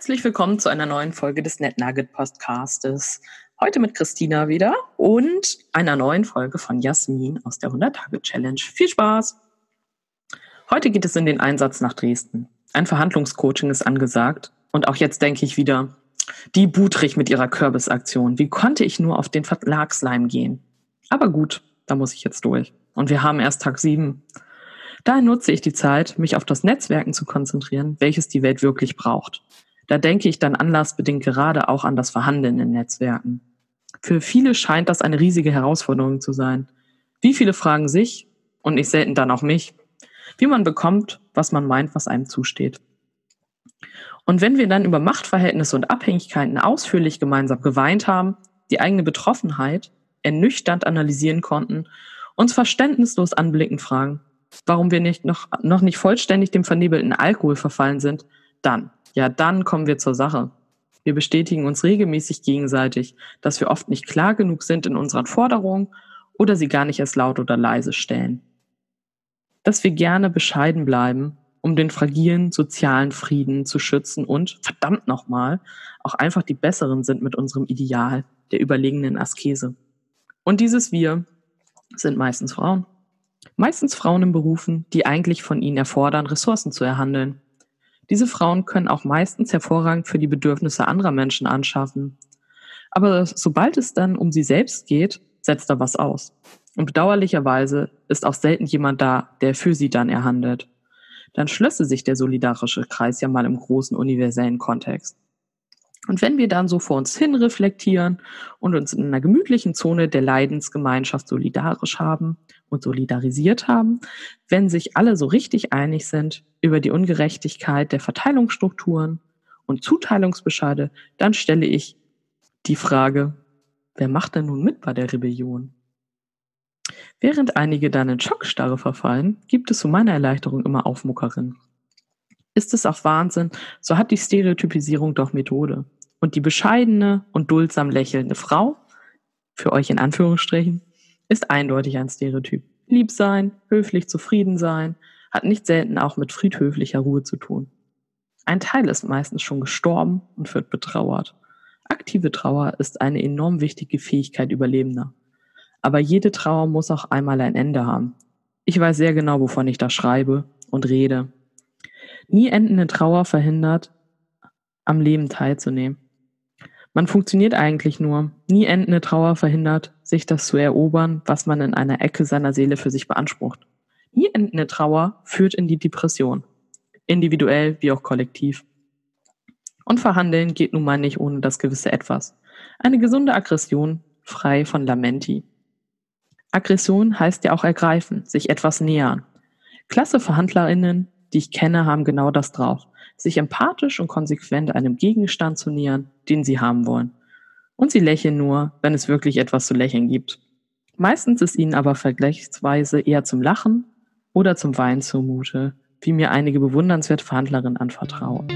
Herzlich willkommen zu einer neuen Folge des NetNugget Podcastes. Heute mit Christina wieder und einer neuen Folge von Jasmin aus der 100-Tage-Challenge. Viel Spaß! Heute geht es in den Einsatz nach Dresden. Ein Verhandlungscoaching ist angesagt und auch jetzt denke ich wieder, die Butrich mit ihrer Kürbisaktion. Wie konnte ich nur auf den Verlagsleim gehen? Aber gut, da muss ich jetzt durch. Und wir haben erst Tag sieben. Daher nutze ich die Zeit, mich auf das Netzwerken zu konzentrieren, welches die Welt wirklich braucht. Da denke ich dann anlassbedingt gerade auch an das Verhandeln in Netzwerken. Für viele scheint das eine riesige Herausforderung zu sein. Wie viele fragen sich, und nicht selten dann auch mich, wie man bekommt, was man meint, was einem zusteht. Und wenn wir dann über Machtverhältnisse und Abhängigkeiten ausführlich gemeinsam geweint haben, die eigene Betroffenheit ernüchternd analysieren konnten, uns verständnislos anblickend fragen, warum wir nicht noch, noch nicht vollständig dem vernebelten Alkohol verfallen sind, dann, ja, dann kommen wir zur Sache. Wir bestätigen uns regelmäßig gegenseitig, dass wir oft nicht klar genug sind in unseren Forderungen oder sie gar nicht erst laut oder leise stellen. Dass wir gerne bescheiden bleiben, um den fragilen sozialen Frieden zu schützen und, verdammt nochmal, auch einfach die Besseren sind mit unserem Ideal der überlegenen Askese. Und dieses Wir sind meistens Frauen. Meistens Frauen in Berufen, die eigentlich von ihnen erfordern, Ressourcen zu erhandeln. Diese Frauen können auch meistens hervorragend für die Bedürfnisse anderer Menschen anschaffen. Aber sobald es dann um sie selbst geht, setzt da was aus. Und bedauerlicherweise ist auch selten jemand da, der für sie dann erhandelt. Dann schlösse sich der solidarische Kreis ja mal im großen universellen Kontext. Und wenn wir dann so vor uns hin reflektieren und uns in einer gemütlichen Zone der Leidensgemeinschaft solidarisch haben und solidarisiert haben, wenn sich alle so richtig einig sind über die Ungerechtigkeit der Verteilungsstrukturen und Zuteilungsbescheide, dann stelle ich die Frage, wer macht denn nun mit bei der Rebellion? Während einige dann in Schockstarre verfallen, gibt es zu meiner Erleichterung immer Aufmuckerinnen. Ist es auch Wahnsinn, so hat die Stereotypisierung doch Methode. Und die bescheidene und duldsam lächelnde Frau, für euch in Anführungsstrichen, ist eindeutig ein Stereotyp. Lieb sein, höflich zufrieden sein, hat nicht selten auch mit friedhöflicher Ruhe zu tun. Ein Teil ist meistens schon gestorben und wird betrauert. Aktive Trauer ist eine enorm wichtige Fähigkeit Überlebender. Aber jede Trauer muss auch einmal ein Ende haben. Ich weiß sehr genau, wovon ich da schreibe und rede. Nie endende Trauer verhindert, am Leben teilzunehmen. Man funktioniert eigentlich nur. Nie endende Trauer verhindert, sich das zu erobern, was man in einer Ecke seiner Seele für sich beansprucht. Nie endende Trauer führt in die Depression. Individuell wie auch kollektiv. Und verhandeln geht nun mal nicht ohne das gewisse Etwas. Eine gesunde Aggression, frei von Lamenti. Aggression heißt ja auch ergreifen, sich etwas nähern. Klasse VerhandlerInnen, die ich kenne, haben genau das drauf sich empathisch und konsequent einem Gegenstand zu nähern, den sie haben wollen. Und sie lächeln nur, wenn es wirklich etwas zu lächeln gibt. Meistens ist ihnen aber vergleichsweise eher zum Lachen oder zum Weinen zumute, wie mir einige bewundernswerte Verhandlerinnen anvertrauen.